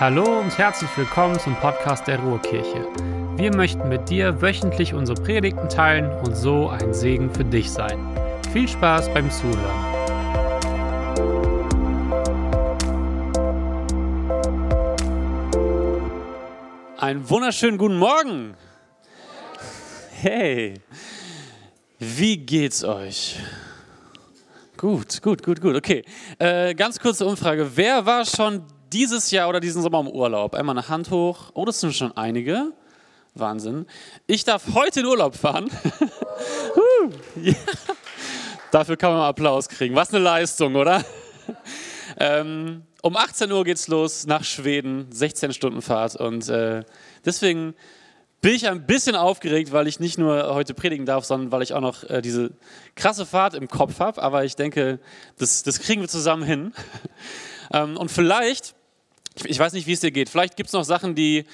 Hallo und herzlich willkommen zum Podcast der Ruhrkirche. Wir möchten mit dir wöchentlich unsere Predigten teilen und so ein Segen für dich sein. Viel Spaß beim Zuhören. Einen wunderschönen guten Morgen. Hey, wie geht's euch? Gut, gut, gut, gut. Okay, äh, ganz kurze Umfrage. Wer war schon dieses Jahr oder diesen Sommer im Urlaub? Einmal eine Hand hoch. Oh, das sind schon einige. Wahnsinn. Ich darf heute in Urlaub fahren. ja. Dafür kann man mal Applaus kriegen. Was eine Leistung, oder? ähm, um 18 Uhr geht's los nach Schweden, 16 Stunden Fahrt. Und äh, deswegen bin ich ein bisschen aufgeregt, weil ich nicht nur heute predigen darf, sondern weil ich auch noch äh, diese krasse Fahrt im Kopf habe. Aber ich denke, das, das kriegen wir zusammen hin. ähm, und vielleicht ich weiß nicht, wie es dir geht. Vielleicht gibt es noch Sachen, die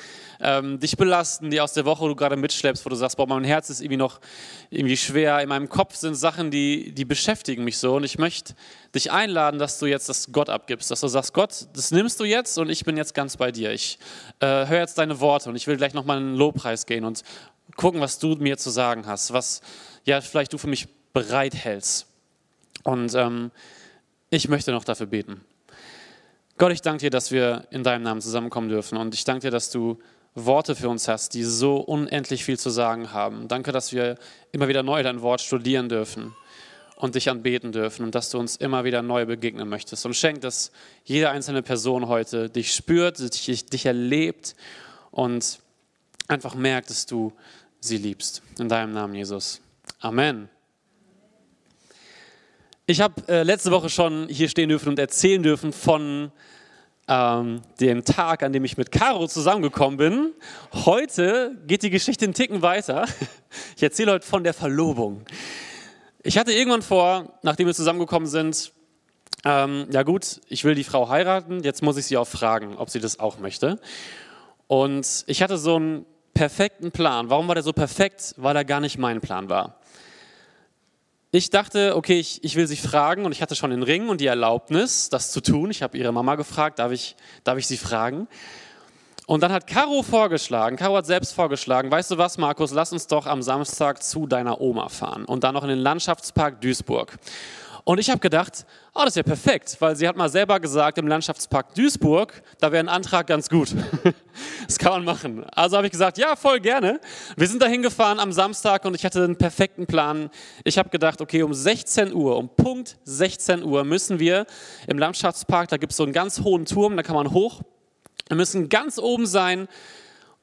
ähm, dich belasten, die aus der Woche du gerade mitschleppst, wo du sagst, boah, mein Herz ist irgendwie noch irgendwie schwer. In meinem Kopf sind Sachen, die, die beschäftigen mich so. Und ich möchte dich einladen, dass du jetzt das Gott abgibst. Dass du sagst, Gott, das nimmst du jetzt und ich bin jetzt ganz bei dir. Ich äh, höre jetzt deine Worte und ich will gleich nochmal in den Lobpreis gehen und gucken, was du mir zu sagen hast. Was ja vielleicht du für mich bereithältst. Und ähm, ich möchte noch dafür beten. Gott, ich danke dir, dass wir in deinem Namen zusammenkommen dürfen und ich danke dir, dass du Worte für uns hast, die so unendlich viel zu sagen haben. Danke, dass wir immer wieder neu dein Wort studieren dürfen und dich anbeten dürfen und dass du uns immer wieder neu begegnen möchtest. Und schenk, dass jede einzelne Person heute dich spürt, dich, dich erlebt und einfach merkt, dass du sie liebst. In deinem Namen, Jesus. Amen. Ich habe äh, letzte Woche schon hier stehen dürfen und erzählen dürfen von ähm, dem Tag, an dem ich mit Caro zusammengekommen bin. Heute geht die Geschichte einen Ticken weiter. Ich erzähle heute von der Verlobung. Ich hatte irgendwann vor, nachdem wir zusammengekommen sind, ähm, ja gut, ich will die Frau heiraten, jetzt muss ich sie auch fragen, ob sie das auch möchte. Und ich hatte so einen perfekten Plan. Warum war der so perfekt? Weil er gar nicht mein Plan war. Ich dachte, okay, ich, ich will sie fragen und ich hatte schon den Ring und die Erlaubnis, das zu tun. Ich habe ihre Mama gefragt, darf ich, darf ich sie fragen? Und dann hat Caro vorgeschlagen, Caro hat selbst vorgeschlagen, weißt du was, Markus, lass uns doch am Samstag zu deiner Oma fahren und dann noch in den Landschaftspark Duisburg. Und ich habe gedacht, oh, das ist ja perfekt, weil sie hat mal selber gesagt, im Landschaftspark Duisburg, da wäre ein Antrag ganz gut. das kann man machen. Also habe ich gesagt, ja, voll gerne. Wir sind dahin gefahren am Samstag und ich hatte einen perfekten Plan. Ich habe gedacht, okay, um 16 Uhr, um Punkt 16 Uhr müssen wir im Landschaftspark, da gibt es so einen ganz hohen Turm, da kann man hoch. Wir müssen ganz oben sein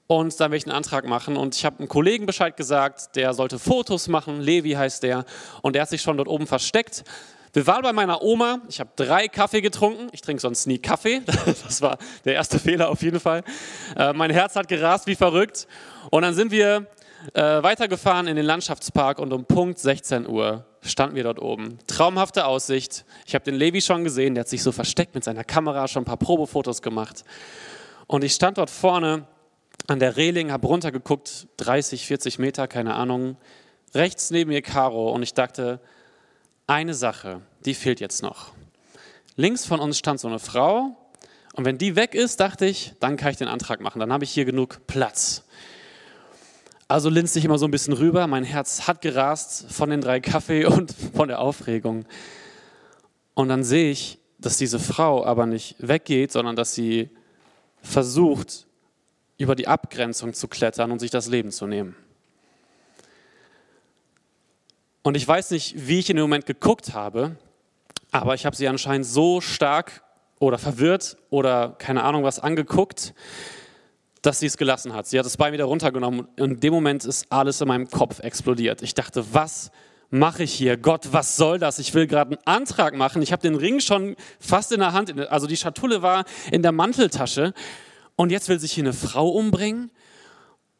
und dann werde ich einen Antrag machen. Und ich habe einem Kollegen Bescheid gesagt, der sollte Fotos machen, Levi heißt der, und der hat sich schon dort oben versteckt. Wir waren bei meiner Oma, ich habe drei Kaffee getrunken, ich trinke sonst nie Kaffee, das war der erste Fehler auf jeden Fall. Äh, mein Herz hat gerast wie verrückt. Und dann sind wir äh, weitergefahren in den Landschaftspark und um Punkt 16 Uhr standen wir dort oben. Traumhafte Aussicht. Ich habe den Levi schon gesehen, der hat sich so versteckt mit seiner Kamera, schon ein paar Probefotos gemacht. Und ich stand dort vorne an der Reling, habe runtergeguckt, 30, 40 Meter, keine Ahnung. Rechts neben mir Caro und ich dachte, eine Sache, die fehlt jetzt noch. Links von uns stand so eine Frau und wenn die weg ist, dachte ich, dann kann ich den Antrag machen, dann habe ich hier genug Platz. Also linste ich immer so ein bisschen rüber, mein Herz hat gerast von den drei Kaffee und von der Aufregung. Und dann sehe ich, dass diese Frau aber nicht weggeht, sondern dass sie versucht, über die Abgrenzung zu klettern und sich das Leben zu nehmen. Und ich weiß nicht, wie ich in dem Moment geguckt habe, aber ich habe sie anscheinend so stark oder verwirrt oder keine Ahnung was angeguckt, dass sie es gelassen hat. Sie hat es bei mir runtergenommen und in dem Moment ist alles in meinem Kopf explodiert. Ich dachte, was mache ich hier? Gott, was soll das? Ich will gerade einen Antrag machen. Ich habe den Ring schon fast in der Hand, also die Schatulle war in der Manteltasche und jetzt will sich hier eine Frau umbringen.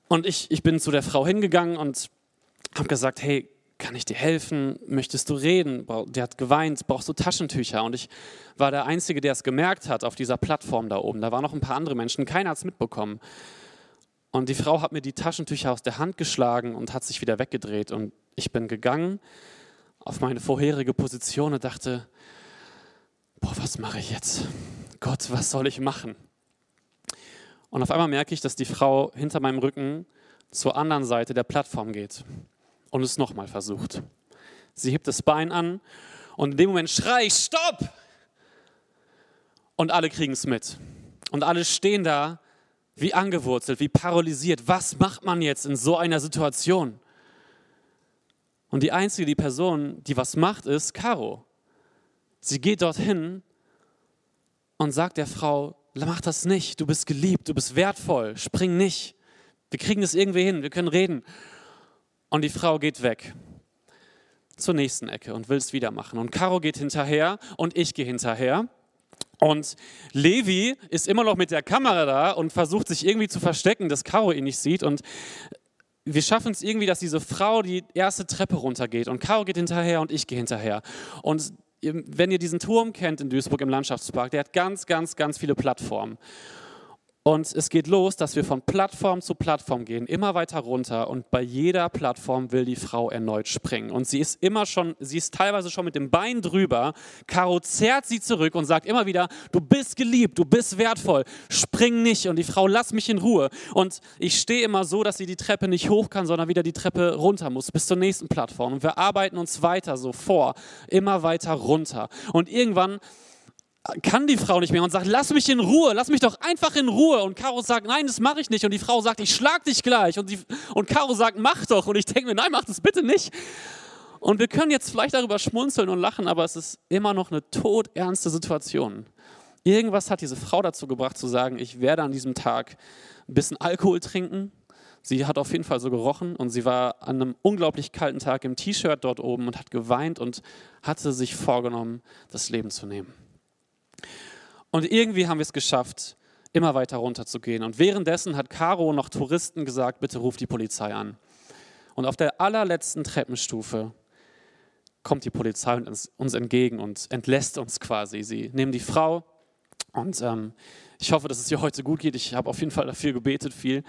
Und ich, ich bin zu der Frau hingegangen und habe gesagt, hey, kann ich dir helfen? Möchtest du reden? Der hat geweint, brauchst du Taschentücher? Und ich war der Einzige, der es gemerkt hat auf dieser Plattform da oben. Da waren noch ein paar andere Menschen, keiner hat es mitbekommen. Und die Frau hat mir die Taschentücher aus der Hand geschlagen und hat sich wieder weggedreht. Und ich bin gegangen auf meine vorherige Position und dachte, boah, was mache ich jetzt? Gott, was soll ich machen? Und auf einmal merke ich, dass die Frau hinter meinem Rücken zur anderen Seite der Plattform geht und es nochmal versucht. Sie hebt das Bein an und in dem Moment schrei ich, stopp! Und alle kriegen es mit. Und alle stehen da wie angewurzelt, wie paralysiert. Was macht man jetzt in so einer Situation? Und die einzige, die Person, die was macht, ist Caro. Sie geht dorthin und sagt der Frau, mach das nicht, du bist geliebt, du bist wertvoll, spring nicht. Wir kriegen das irgendwie hin, wir können reden. Und die Frau geht weg zur nächsten Ecke und will es wieder machen. Und Caro geht hinterher und ich gehe hinterher. Und Levi ist immer noch mit der Kamera da und versucht sich irgendwie zu verstecken, dass Caro ihn nicht sieht. Und wir schaffen es irgendwie, dass diese Frau die erste Treppe runtergeht. Und Caro geht hinterher und ich gehe hinterher. Und wenn ihr diesen Turm kennt in Duisburg im Landschaftspark, der hat ganz, ganz, ganz viele Plattformen. Und es geht los, dass wir von Plattform zu Plattform gehen, immer weiter runter. Und bei jeder Plattform will die Frau erneut springen. Und sie ist immer schon, sie ist teilweise schon mit dem Bein drüber. Caro zerrt sie zurück und sagt immer wieder: Du bist geliebt, du bist wertvoll, spring nicht. Und die Frau, lass mich in Ruhe. Und ich stehe immer so, dass sie die Treppe nicht hoch kann, sondern wieder die Treppe runter muss, bis zur nächsten Plattform. Und wir arbeiten uns weiter so vor, immer weiter runter. Und irgendwann kann die Frau nicht mehr und sagt, lass mich in Ruhe, lass mich doch einfach in Ruhe. Und Caro sagt, nein, das mache ich nicht. Und die Frau sagt, ich schlag dich gleich. Und, die, und Caro sagt, mach doch. Und ich denke mir, nein, mach das bitte nicht. Und wir können jetzt vielleicht darüber schmunzeln und lachen, aber es ist immer noch eine todernste Situation. Irgendwas hat diese Frau dazu gebracht zu sagen, ich werde an diesem Tag ein bisschen Alkohol trinken. Sie hat auf jeden Fall so gerochen und sie war an einem unglaublich kalten Tag im T-Shirt dort oben und hat geweint und hatte sich vorgenommen, das Leben zu nehmen. Und irgendwie haben wir es geschafft, immer weiter runterzugehen. Und währenddessen hat Caro noch Touristen gesagt, bitte ruf die Polizei an. Und auf der allerletzten Treppenstufe kommt die Polizei uns entgegen und entlässt uns quasi. Sie nehmen die Frau und ähm, ich hoffe, dass es ihr heute gut geht. Ich habe auf jeden Fall dafür gebetet, viel.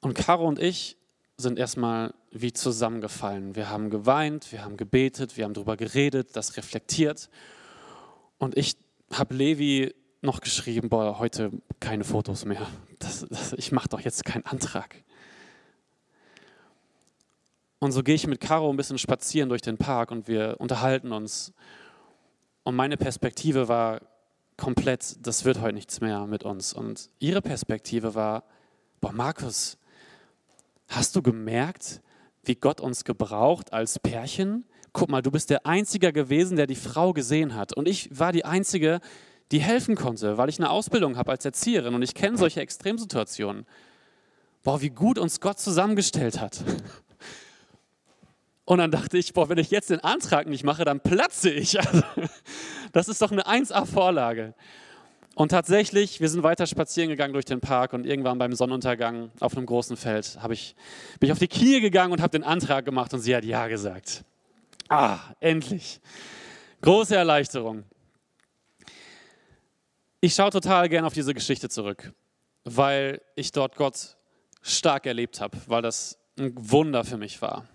Und Caro und ich sind erstmal wie zusammengefallen. Wir haben geweint, wir haben gebetet, wir haben darüber geredet, das reflektiert. Und ich habe Levi noch geschrieben, boah, heute keine Fotos mehr. Das, das, ich mache doch jetzt keinen Antrag. Und so gehe ich mit Caro ein bisschen spazieren durch den Park und wir unterhalten uns. Und meine Perspektive war komplett, das wird heute nichts mehr mit uns. Und ihre Perspektive war, boah, Markus, hast du gemerkt, wie Gott uns gebraucht als Pärchen? Guck mal, du bist der Einzige gewesen, der die Frau gesehen hat. Und ich war die Einzige, die helfen konnte, weil ich eine Ausbildung habe als Erzieherin und ich kenne solche Extremsituationen. Boah, wie gut uns Gott zusammengestellt hat. Und dann dachte ich, boah, wenn ich jetzt den Antrag nicht mache, dann platze ich. das ist doch eine 1A-Vorlage. Und tatsächlich, wir sind weiter spazieren gegangen durch den Park und irgendwann beim Sonnenuntergang auf einem großen Feld ich, bin ich auf die Knie gegangen und habe den Antrag gemacht und sie hat Ja gesagt. Ah, endlich. Große Erleichterung. Ich schaue total gern auf diese Geschichte zurück, weil ich dort Gott stark erlebt habe, weil das ein Wunder für mich war.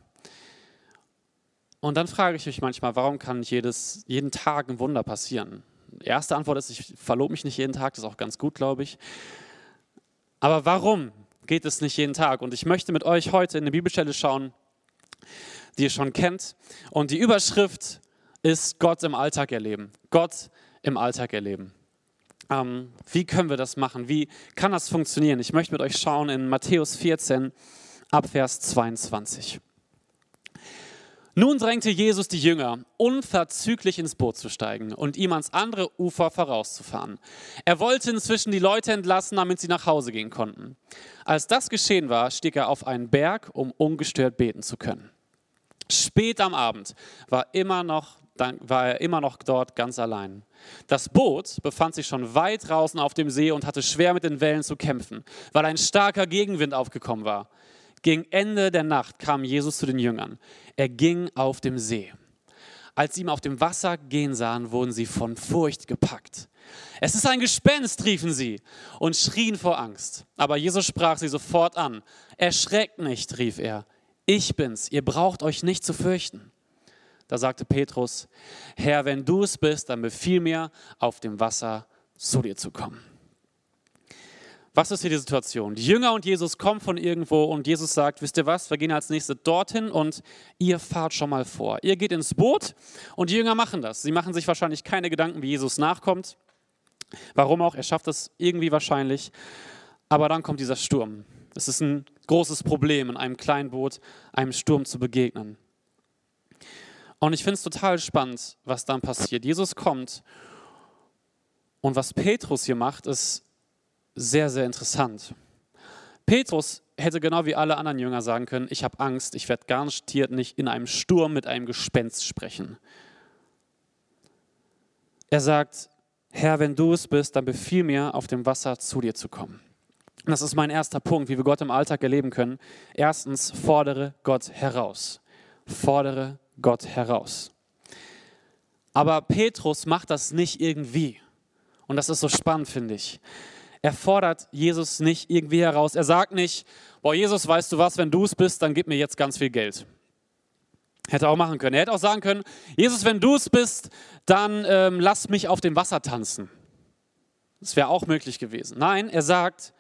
Und dann frage ich mich manchmal, warum kann nicht jedes, jeden Tag ein Wunder passieren? Erste Antwort ist, ich verlobe mich nicht jeden Tag, das ist auch ganz gut, glaube ich. Aber warum geht es nicht jeden Tag? Und ich möchte mit euch heute in eine Bibelstelle schauen, die ihr schon kennt. Und die Überschrift ist Gott im Alltag erleben. Gott im Alltag erleben. Ähm, wie können wir das machen? Wie kann das funktionieren? Ich möchte mit euch schauen in Matthäus 14 ab Vers 22. Nun drängte Jesus die Jünger, unverzüglich ins Boot zu steigen und ihm ans andere Ufer vorauszufahren. Er wollte inzwischen die Leute entlassen, damit sie nach Hause gehen konnten. Als das geschehen war, stieg er auf einen Berg, um ungestört beten zu können. Spät am Abend war, immer noch, war er immer noch dort ganz allein. Das Boot befand sich schon weit draußen auf dem See und hatte schwer mit den Wellen zu kämpfen, weil ein starker Gegenwind aufgekommen war. Gegen Ende der Nacht kam Jesus zu den Jüngern. Er ging auf dem See. Als sie ihm auf dem Wasser gehen sahen, wurden sie von Furcht gepackt. Es ist ein Gespenst, riefen sie und schrien vor Angst. Aber Jesus sprach sie sofort an. Erschreckt nicht, rief er ich bin's, ihr braucht euch nicht zu fürchten. Da sagte Petrus, Herr, wenn du es bist, dann befiehl mir, auf dem Wasser zu dir zu kommen. was ist hier die Situation? Die Jünger und Jesus kommen von irgendwo und Jesus sagt, wisst ihr was, wir gehen als nächstes dorthin und ihr fahrt schon mal vor. Ihr geht ins Boot und die Jünger machen das. Sie machen sich wahrscheinlich keine Gedanken, wie Jesus nachkommt. Warum auch? Er schafft es irgendwie wahrscheinlich. Aber dann kommt dieser Sturm. Es ist ein großes Problem, in einem kleinen Boot einem Sturm zu begegnen. Und ich finde es total spannend, was dann passiert. Jesus kommt und was Petrus hier macht, ist sehr, sehr interessant. Petrus hätte genau wie alle anderen Jünger sagen können, ich habe Angst, ich werde garantiert nicht in einem Sturm mit einem Gespenst sprechen. Er sagt, Herr, wenn du es bist, dann befiehl mir, auf dem Wasser zu dir zu kommen. Das ist mein erster Punkt, wie wir Gott im Alltag erleben können. Erstens, fordere Gott heraus. Fordere Gott heraus. Aber Petrus macht das nicht irgendwie. Und das ist so spannend, finde ich. Er fordert Jesus nicht irgendwie heraus. Er sagt nicht, boah, Jesus, weißt du was, wenn du es bist, dann gib mir jetzt ganz viel Geld. Hätte er auch machen können. Er hätte auch sagen können, Jesus, wenn du es bist, dann ähm, lass mich auf dem Wasser tanzen. Das wäre auch möglich gewesen. Nein, er sagt,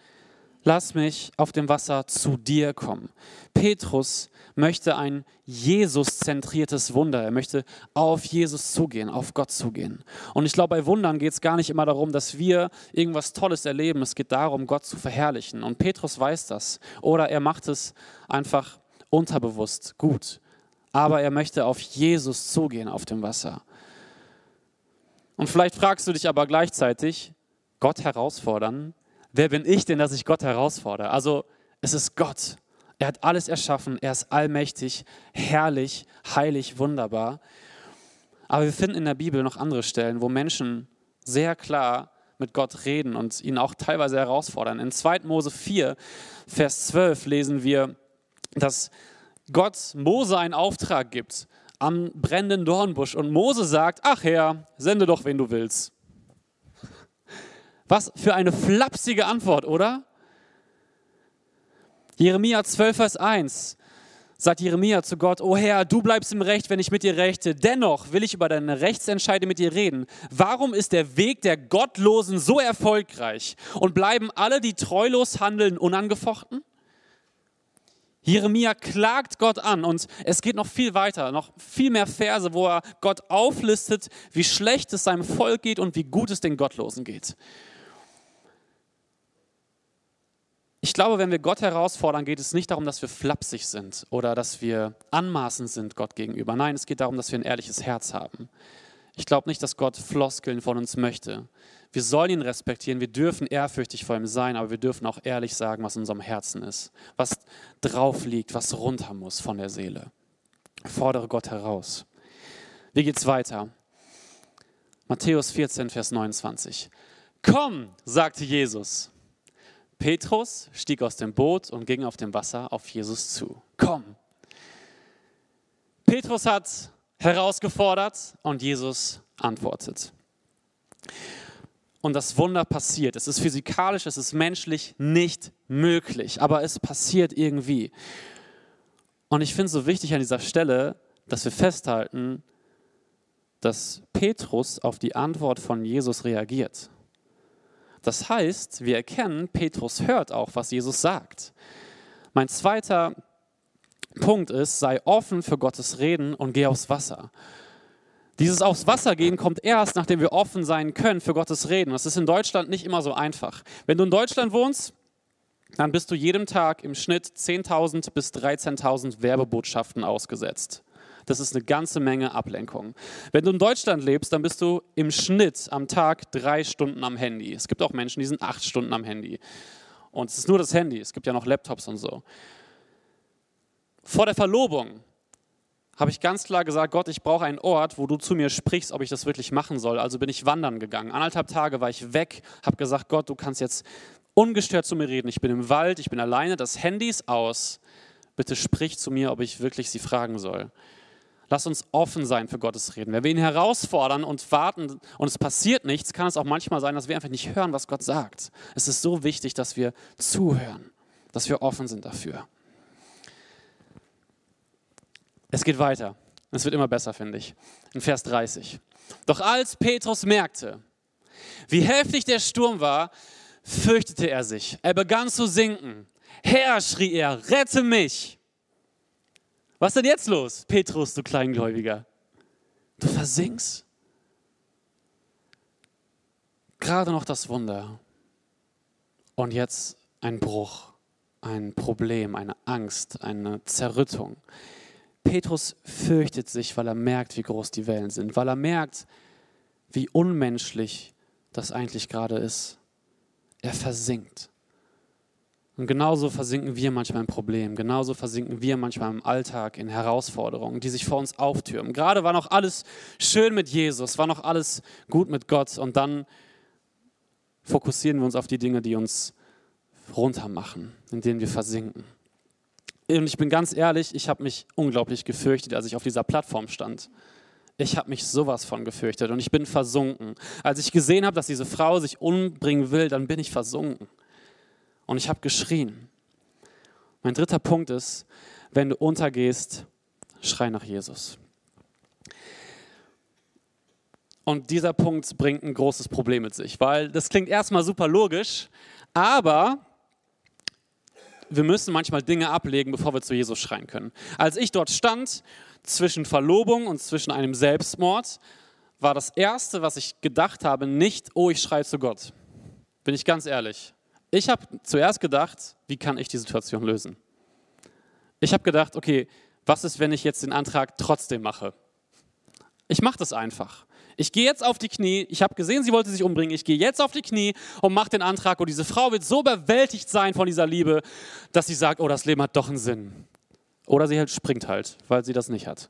lass mich auf dem Wasser zu dir kommen. Petrus möchte ein Jesus-zentriertes Wunder. Er möchte auf Jesus zugehen, auf Gott zugehen. Und ich glaube, bei Wundern geht es gar nicht immer darum, dass wir irgendwas Tolles erleben. Es geht darum, Gott zu verherrlichen. Und Petrus weiß das. Oder er macht es einfach unterbewusst gut. Aber er möchte auf Jesus zugehen auf dem Wasser. Und vielleicht fragst du dich aber gleichzeitig, Gott herausfordern, wer bin ich denn, dass ich Gott herausfordere? Also es ist Gott. Er hat alles erschaffen. Er ist allmächtig, herrlich, heilig, wunderbar. Aber wir finden in der Bibel noch andere Stellen, wo Menschen sehr klar mit Gott reden und ihn auch teilweise herausfordern. In 2. Mose 4, Vers 12 lesen wir, dass Gott Mose einen Auftrag gibt am brennenden Dornbusch und Mose sagt, ach Herr, sende doch, wen du willst. Was für eine flapsige Antwort, oder? Jeremia 12, Vers 1 sagt Jeremia zu Gott, O Herr, du bleibst im Recht, wenn ich mit dir rechte. Dennoch will ich über deine Rechtsentscheide mit dir reden. Warum ist der Weg der Gottlosen so erfolgreich und bleiben alle, die treulos handeln, unangefochten? Jeremia klagt Gott an und es geht noch viel weiter, noch viel mehr Verse, wo er Gott auflistet, wie schlecht es seinem Volk geht und wie gut es den Gottlosen geht. Ich glaube, wenn wir Gott herausfordern, geht es nicht darum, dass wir flapsig sind oder dass wir anmaßend sind Gott gegenüber. Nein, es geht darum, dass wir ein ehrliches Herz haben. Ich glaube nicht, dass Gott Floskeln von uns möchte. Wir sollen ihn respektieren, wir dürfen ehrfürchtig vor ihm sein, aber wir dürfen auch ehrlich sagen, was in unserem Herzen ist, was drauf liegt, was runter muss von der Seele. Fordere Gott heraus. Wie geht's weiter? Matthäus 14, Vers 29. Komm, sagte Jesus. Petrus stieg aus dem Boot und ging auf dem Wasser auf Jesus zu. Komm. Petrus hat herausgefordert und Jesus antwortet. Und das Wunder passiert. Es ist physikalisch, es ist menschlich nicht möglich, aber es passiert irgendwie. Und ich finde es so wichtig an dieser Stelle, dass wir festhalten, dass Petrus auf die Antwort von Jesus reagiert. Das heißt, wir erkennen, Petrus hört auch, was Jesus sagt. Mein zweiter Punkt ist, sei offen für Gottes Reden und geh aufs Wasser. Dieses aufs Wasser gehen kommt erst, nachdem wir offen sein können für Gottes Reden. Das ist in Deutschland nicht immer so einfach. Wenn du in Deutschland wohnst, dann bist du jedem Tag im Schnitt 10.000 bis 13.000 Werbebotschaften ausgesetzt. Das ist eine ganze Menge Ablenkung. Wenn du in Deutschland lebst, dann bist du im Schnitt am Tag drei Stunden am Handy. Es gibt auch Menschen, die sind acht Stunden am Handy. Und es ist nur das Handy. Es gibt ja noch Laptops und so. Vor der Verlobung habe ich ganz klar gesagt, Gott, ich brauche einen Ort, wo du zu mir sprichst, ob ich das wirklich machen soll. Also bin ich wandern gegangen. Anderthalb Tage war ich weg, habe gesagt, Gott, du kannst jetzt ungestört zu mir reden. Ich bin im Wald, ich bin alleine, das Handy ist aus. Bitte sprich zu mir, ob ich wirklich sie fragen soll. Lass uns offen sein für Gottes Reden. Wenn wir ihn herausfordern und warten und es passiert nichts, kann es auch manchmal sein, dass wir einfach nicht hören, was Gott sagt. Es ist so wichtig, dass wir zuhören, dass wir offen sind dafür. Es geht weiter. Es wird immer besser, finde ich. In Vers 30. Doch als Petrus merkte, wie heftig der Sturm war, fürchtete er sich. Er begann zu sinken. Herr, schrie er, rette mich. Was ist denn jetzt los, Petrus, du Kleingläubiger? Du versinkst. Gerade noch das Wunder. Und jetzt ein Bruch, ein Problem, eine Angst, eine Zerrüttung. Petrus fürchtet sich, weil er merkt, wie groß die Wellen sind, weil er merkt, wie unmenschlich das eigentlich gerade ist. Er versinkt. Und genauso versinken wir manchmal im Problem, genauso versinken wir manchmal im Alltag in Herausforderungen, die sich vor uns auftürmen. Gerade war noch alles schön mit Jesus, war noch alles gut mit Gott und dann fokussieren wir uns auf die Dinge, die uns runtermachen, in denen wir versinken. Und ich bin ganz ehrlich, ich habe mich unglaublich gefürchtet, als ich auf dieser Plattform stand. Ich habe mich sowas von gefürchtet und ich bin versunken. Als ich gesehen habe, dass diese Frau sich umbringen will, dann bin ich versunken. Und ich habe geschrien. Mein dritter Punkt ist, wenn du untergehst, schrei nach Jesus. Und dieser Punkt bringt ein großes Problem mit sich, weil das klingt erstmal super logisch, aber wir müssen manchmal Dinge ablegen, bevor wir zu Jesus schreien können. Als ich dort stand, zwischen Verlobung und zwischen einem Selbstmord, war das Erste, was ich gedacht habe, nicht, oh, ich schreie zu Gott. Bin ich ganz ehrlich. Ich habe zuerst gedacht, wie kann ich die Situation lösen? Ich habe gedacht, okay, was ist, wenn ich jetzt den Antrag trotzdem mache? Ich mache das einfach. Ich gehe jetzt auf die Knie, ich habe gesehen, sie wollte sich umbringen, ich gehe jetzt auf die Knie und mache den Antrag und diese Frau wird so überwältigt sein von dieser Liebe, dass sie sagt, oh, das Leben hat doch einen Sinn. Oder sie halt springt halt, weil sie das nicht hat.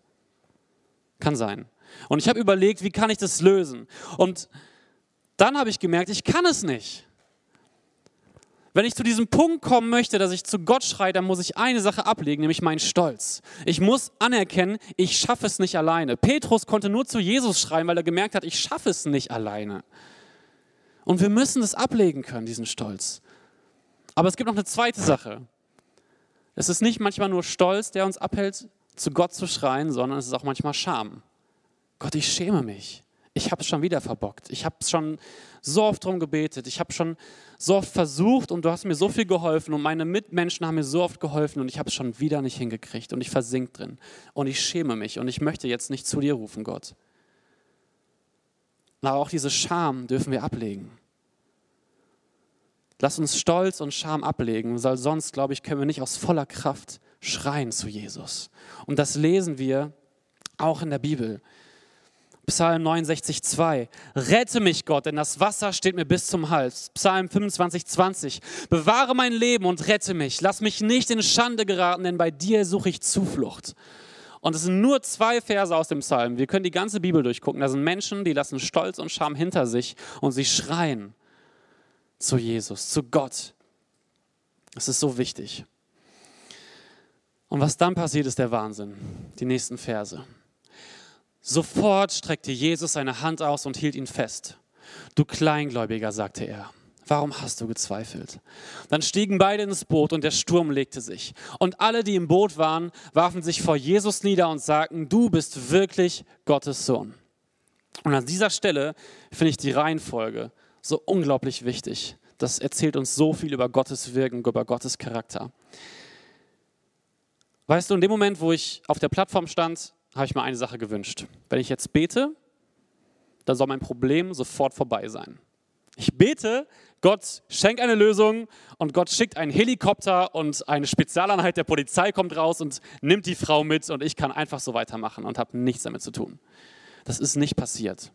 Kann sein. Und ich habe überlegt, wie kann ich das lösen? Und dann habe ich gemerkt, ich kann es nicht. Wenn ich zu diesem Punkt kommen möchte, dass ich zu Gott schreie, dann muss ich eine Sache ablegen, nämlich meinen Stolz. Ich muss anerkennen, ich schaffe es nicht alleine. Petrus konnte nur zu Jesus schreien, weil er gemerkt hat, ich schaffe es nicht alleine. Und wir müssen das ablegen können, diesen Stolz. Aber es gibt noch eine zweite Sache. Es ist nicht manchmal nur Stolz, der uns abhält, zu Gott zu schreien, sondern es ist auch manchmal Scham. Gott, ich schäme mich ich habe es schon wieder verbockt. Ich habe schon so oft darum gebetet. Ich habe schon so oft versucht und du hast mir so viel geholfen und meine Mitmenschen haben mir so oft geholfen und ich habe es schon wieder nicht hingekriegt und ich versink drin und ich schäme mich und ich möchte jetzt nicht zu dir rufen, Gott. Aber auch diese Scham dürfen wir ablegen. Lass uns Stolz und Scham ablegen, weil sonst, glaube ich, können wir nicht aus voller Kraft schreien zu Jesus. Und das lesen wir auch in der Bibel. Psalm 69, 2. Rette mich, Gott, denn das Wasser steht mir bis zum Hals. Psalm 25, 20. Bewahre mein Leben und rette mich. Lass mich nicht in Schande geraten, denn bei dir suche ich Zuflucht. Und es sind nur zwei Verse aus dem Psalm. Wir können die ganze Bibel durchgucken. Da sind Menschen, die lassen Stolz und Scham hinter sich und sie schreien zu Jesus, zu Gott. Das ist so wichtig. Und was dann passiert, ist der Wahnsinn. Die nächsten Verse. Sofort streckte Jesus seine Hand aus und hielt ihn fest. Du Kleingläubiger, sagte er, warum hast du gezweifelt? Dann stiegen beide ins Boot und der Sturm legte sich. Und alle, die im Boot waren, warfen sich vor Jesus nieder und sagten, du bist wirklich Gottes Sohn. Und an dieser Stelle finde ich die Reihenfolge so unglaublich wichtig. Das erzählt uns so viel über Gottes Wirken, über Gottes Charakter. Weißt du, in dem Moment, wo ich auf der Plattform stand, habe ich mir eine Sache gewünscht. Wenn ich jetzt bete, dann soll mein Problem sofort vorbei sein. Ich bete, Gott schenkt eine Lösung und Gott schickt einen Helikopter und eine Spezialeinheit der Polizei kommt raus und nimmt die Frau mit und ich kann einfach so weitermachen und habe nichts damit zu tun. Das ist nicht passiert.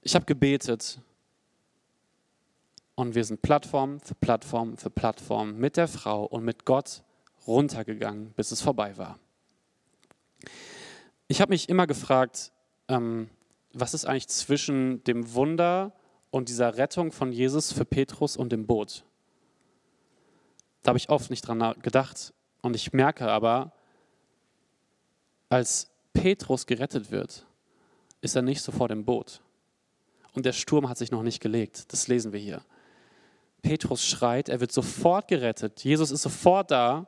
Ich habe gebetet und wir sind Plattform für Plattform für Plattform mit der Frau und mit Gott runtergegangen, bis es vorbei war. Ich habe mich immer gefragt, ähm, was ist eigentlich zwischen dem Wunder und dieser Rettung von Jesus für Petrus und dem Boot? Da habe ich oft nicht dran gedacht. Und ich merke aber, als Petrus gerettet wird, ist er nicht sofort im Boot. Und der Sturm hat sich noch nicht gelegt. Das lesen wir hier. Petrus schreit, er wird sofort gerettet. Jesus ist sofort da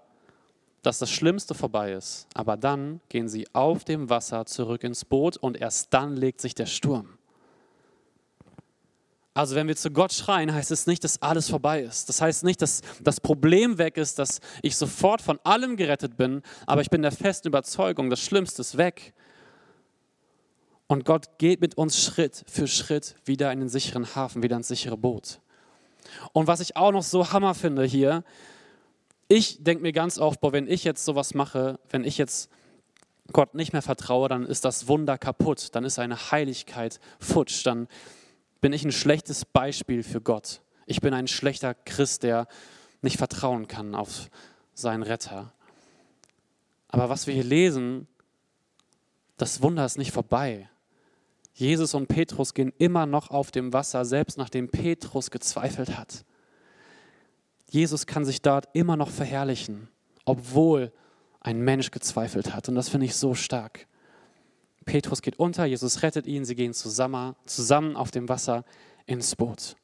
dass das Schlimmste vorbei ist. Aber dann gehen sie auf dem Wasser zurück ins Boot und erst dann legt sich der Sturm. Also wenn wir zu Gott schreien, heißt es nicht, dass alles vorbei ist. Das heißt nicht, dass das Problem weg ist, dass ich sofort von allem gerettet bin, aber ich bin der festen Überzeugung, das Schlimmste ist weg. Und Gott geht mit uns Schritt für Schritt wieder in den sicheren Hafen, wieder ins sichere Boot. Und was ich auch noch so Hammer finde hier, ich denke mir ganz oft, boah, wenn ich jetzt sowas mache, wenn ich jetzt Gott nicht mehr vertraue, dann ist das Wunder kaputt, dann ist seine Heiligkeit futsch, dann bin ich ein schlechtes Beispiel für Gott. Ich bin ein schlechter Christ, der nicht vertrauen kann auf seinen Retter. Aber was wir hier lesen, das Wunder ist nicht vorbei. Jesus und Petrus gehen immer noch auf dem Wasser, selbst nachdem Petrus gezweifelt hat. Jesus kann sich dort immer noch verherrlichen, obwohl ein Mensch gezweifelt hat. Und das finde ich so stark. Petrus geht unter, Jesus rettet ihn, sie gehen zusammen, zusammen auf dem Wasser ins Boot.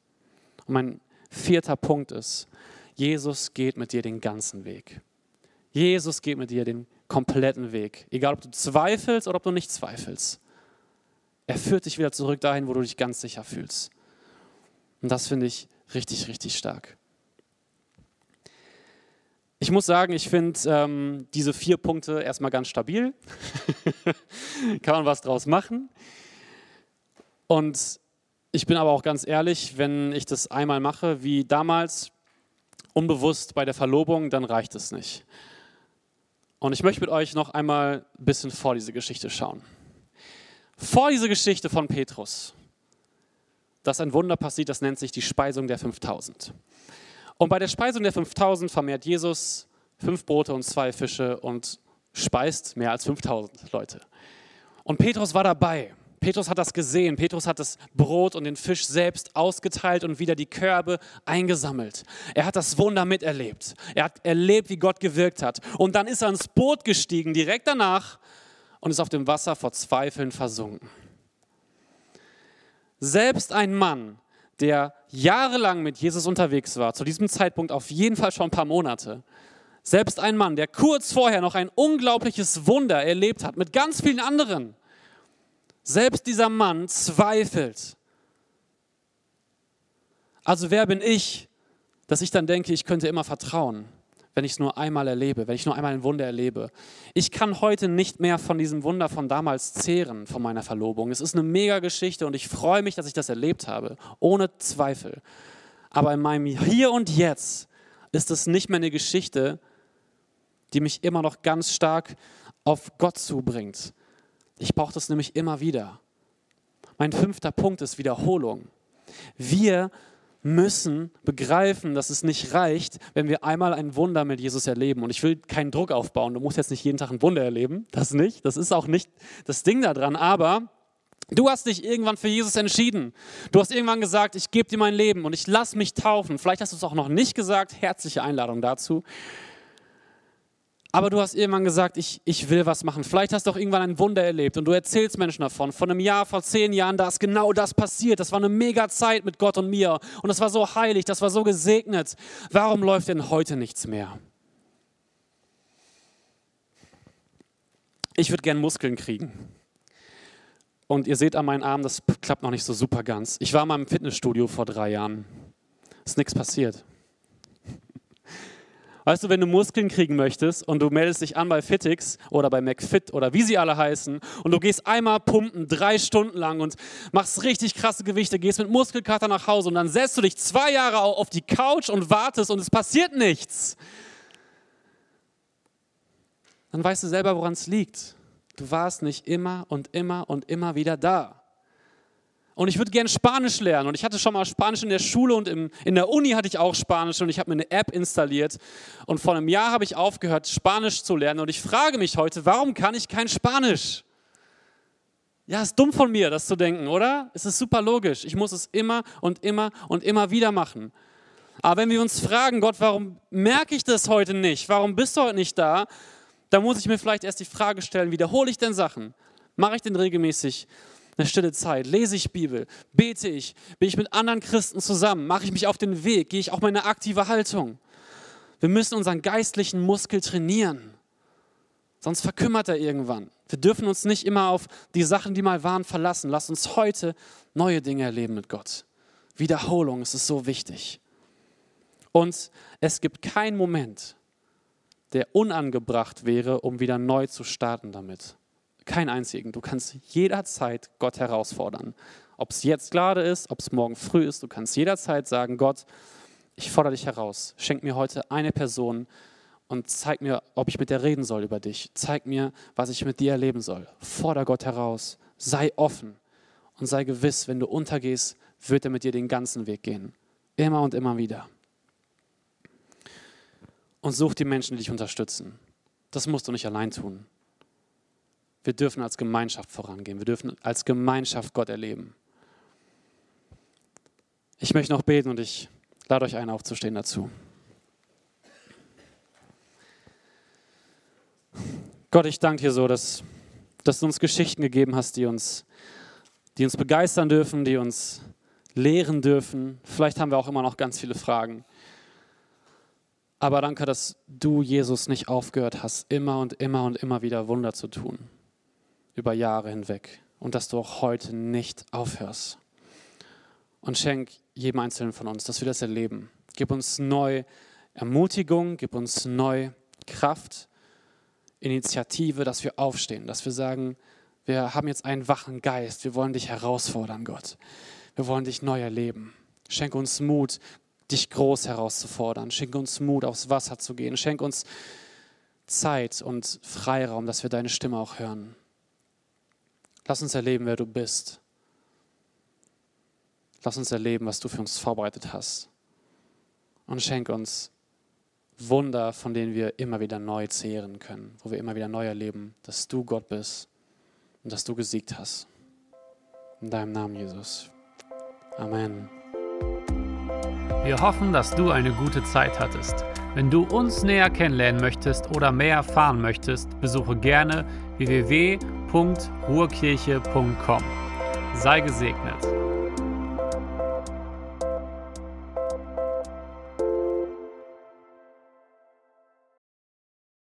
Und mein vierter Punkt ist, Jesus geht mit dir den ganzen Weg. Jesus geht mit dir den kompletten Weg. Egal, ob du zweifelst oder ob du nicht zweifelst. Er führt dich wieder zurück dahin, wo du dich ganz sicher fühlst. Und das finde ich richtig, richtig stark. Ich muss sagen, ich finde ähm, diese vier Punkte erstmal ganz stabil. Kann man was draus machen. Und ich bin aber auch ganz ehrlich, wenn ich das einmal mache, wie damals, unbewusst bei der Verlobung, dann reicht es nicht. Und ich möchte mit euch noch einmal ein bisschen vor diese Geschichte schauen. Vor diese Geschichte von Petrus, dass ein Wunder passiert, das nennt sich die Speisung der 5000. Und bei der Speisung der 5000 vermehrt Jesus fünf Brote und zwei Fische und speist mehr als 5000 Leute. Und Petrus war dabei. Petrus hat das gesehen. Petrus hat das Brot und den Fisch selbst ausgeteilt und wieder die Körbe eingesammelt. Er hat das Wunder miterlebt. Er hat erlebt, wie Gott gewirkt hat. Und dann ist er ins Boot gestiegen, direkt danach, und ist auf dem Wasser vor Zweifeln versunken. Selbst ein Mann, der jahrelang mit Jesus unterwegs war, zu diesem Zeitpunkt auf jeden Fall schon ein paar Monate, selbst ein Mann, der kurz vorher noch ein unglaubliches Wunder erlebt hat mit ganz vielen anderen, selbst dieser Mann zweifelt. Also wer bin ich, dass ich dann denke, ich könnte immer vertrauen? Wenn ich es nur einmal erlebe, wenn ich nur einmal ein Wunder erlebe. Ich kann heute nicht mehr von diesem Wunder von damals zehren, von meiner Verlobung. Es ist eine mega Geschichte und ich freue mich, dass ich das erlebt habe, ohne Zweifel. Aber in meinem Hier und Jetzt ist es nicht mehr eine Geschichte, die mich immer noch ganz stark auf Gott zubringt. Ich brauche das nämlich immer wieder. Mein fünfter Punkt ist Wiederholung. Wir müssen begreifen, dass es nicht reicht, wenn wir einmal ein Wunder mit Jesus erleben. Und ich will keinen Druck aufbauen. Du musst jetzt nicht jeden Tag ein Wunder erleben. Das nicht. Das ist auch nicht das Ding daran. Aber du hast dich irgendwann für Jesus entschieden. Du hast irgendwann gesagt, ich gebe dir mein Leben und ich lasse mich taufen. Vielleicht hast du es auch noch nicht gesagt. Herzliche Einladung dazu. Aber du hast irgendwann gesagt, ich, ich will was machen. Vielleicht hast du auch irgendwann ein Wunder erlebt und du erzählst Menschen davon. Vor einem Jahr, vor zehn Jahren, da ist genau das passiert. Das war eine mega Zeit mit Gott und mir. Und das war so heilig, das war so gesegnet. Warum läuft denn heute nichts mehr? Ich würde gern Muskeln kriegen. Und ihr seht an meinen Armen, das klappt noch nicht so super ganz. Ich war mal im Fitnessstudio vor drei Jahren. Ist nichts passiert. Weißt du, wenn du Muskeln kriegen möchtest und du meldest dich an bei Fitix oder bei McFit oder wie sie alle heißen und du gehst einmal pumpen, drei Stunden lang und machst richtig krasse Gewichte, gehst mit Muskelkater nach Hause und dann setzt du dich zwei Jahre auf die Couch und wartest und es passiert nichts, dann weißt du selber, woran es liegt. Du warst nicht immer und immer und immer wieder da. Und ich würde gerne Spanisch lernen. Und ich hatte schon mal Spanisch in der Schule und im, in der Uni hatte ich auch Spanisch und ich habe mir eine App installiert. Und vor einem Jahr habe ich aufgehört, Spanisch zu lernen. Und ich frage mich heute, warum kann ich kein Spanisch? Ja, ist dumm von mir, das zu denken, oder? Es ist super logisch. Ich muss es immer und immer und immer wieder machen. Aber wenn wir uns fragen, Gott, warum merke ich das heute nicht? Warum bist du heute nicht da? Dann muss ich mir vielleicht erst die Frage stellen, wiederhole ich denn Sachen? Mache ich denn regelmäßig? Eine stille Zeit? Lese ich Bibel? Bete ich? Bin ich mit anderen Christen zusammen? Mache ich mich auf den Weg? Gehe ich auch meine aktive Haltung? Wir müssen unseren geistlichen Muskel trainieren. Sonst verkümmert er irgendwann. Wir dürfen uns nicht immer auf die Sachen, die mal waren, verlassen. Lass uns heute neue Dinge erleben mit Gott. Wiederholung, es ist so wichtig. Und es gibt keinen Moment, der unangebracht wäre, um wieder neu zu starten damit. Kein einzigen. Du kannst jederzeit Gott herausfordern. Ob es jetzt gerade ist, ob es morgen früh ist, du kannst jederzeit sagen, Gott, ich fordere dich heraus. Schenk mir heute eine Person und zeig mir, ob ich mit der reden soll über dich. Zeig mir, was ich mit dir erleben soll. Forder Gott heraus. Sei offen und sei gewiss, wenn du untergehst, wird er mit dir den ganzen Weg gehen. Immer und immer wieder. Und such die Menschen, die dich unterstützen. Das musst du nicht allein tun. Wir dürfen als Gemeinschaft vorangehen. Wir dürfen als Gemeinschaft Gott erleben. Ich möchte noch beten und ich lade euch ein, aufzustehen dazu. Gott, ich danke dir so, dass, dass du uns Geschichten gegeben hast, die uns, die uns begeistern dürfen, die uns lehren dürfen. Vielleicht haben wir auch immer noch ganz viele Fragen. Aber danke, dass du, Jesus, nicht aufgehört hast, immer und immer und immer wieder Wunder zu tun. Über Jahre hinweg. Und dass du auch heute nicht aufhörst. Und schenk jedem Einzelnen von uns, dass wir das erleben. Gib uns neu Ermutigung, gib uns neu Kraft, Initiative, dass wir aufstehen, dass wir sagen, wir haben jetzt einen wachen Geist, wir wollen dich herausfordern, Gott. Wir wollen dich neu erleben. Schenk uns Mut, dich groß herauszufordern. Schenk uns Mut, aufs Wasser zu gehen. Schenk uns Zeit und Freiraum, dass wir deine Stimme auch hören. Lass uns erleben, wer du bist. Lass uns erleben, was du für uns vorbereitet hast. Und schenk uns Wunder, von denen wir immer wieder neu zehren können, wo wir immer wieder neu erleben, dass du Gott bist und dass du gesiegt hast. In deinem Namen, Jesus. Amen. Wir hoffen, dass du eine gute Zeit hattest. Wenn du uns näher kennenlernen möchtest oder mehr erfahren möchtest, besuche gerne www.ruhrkirche.com. Sei gesegnet.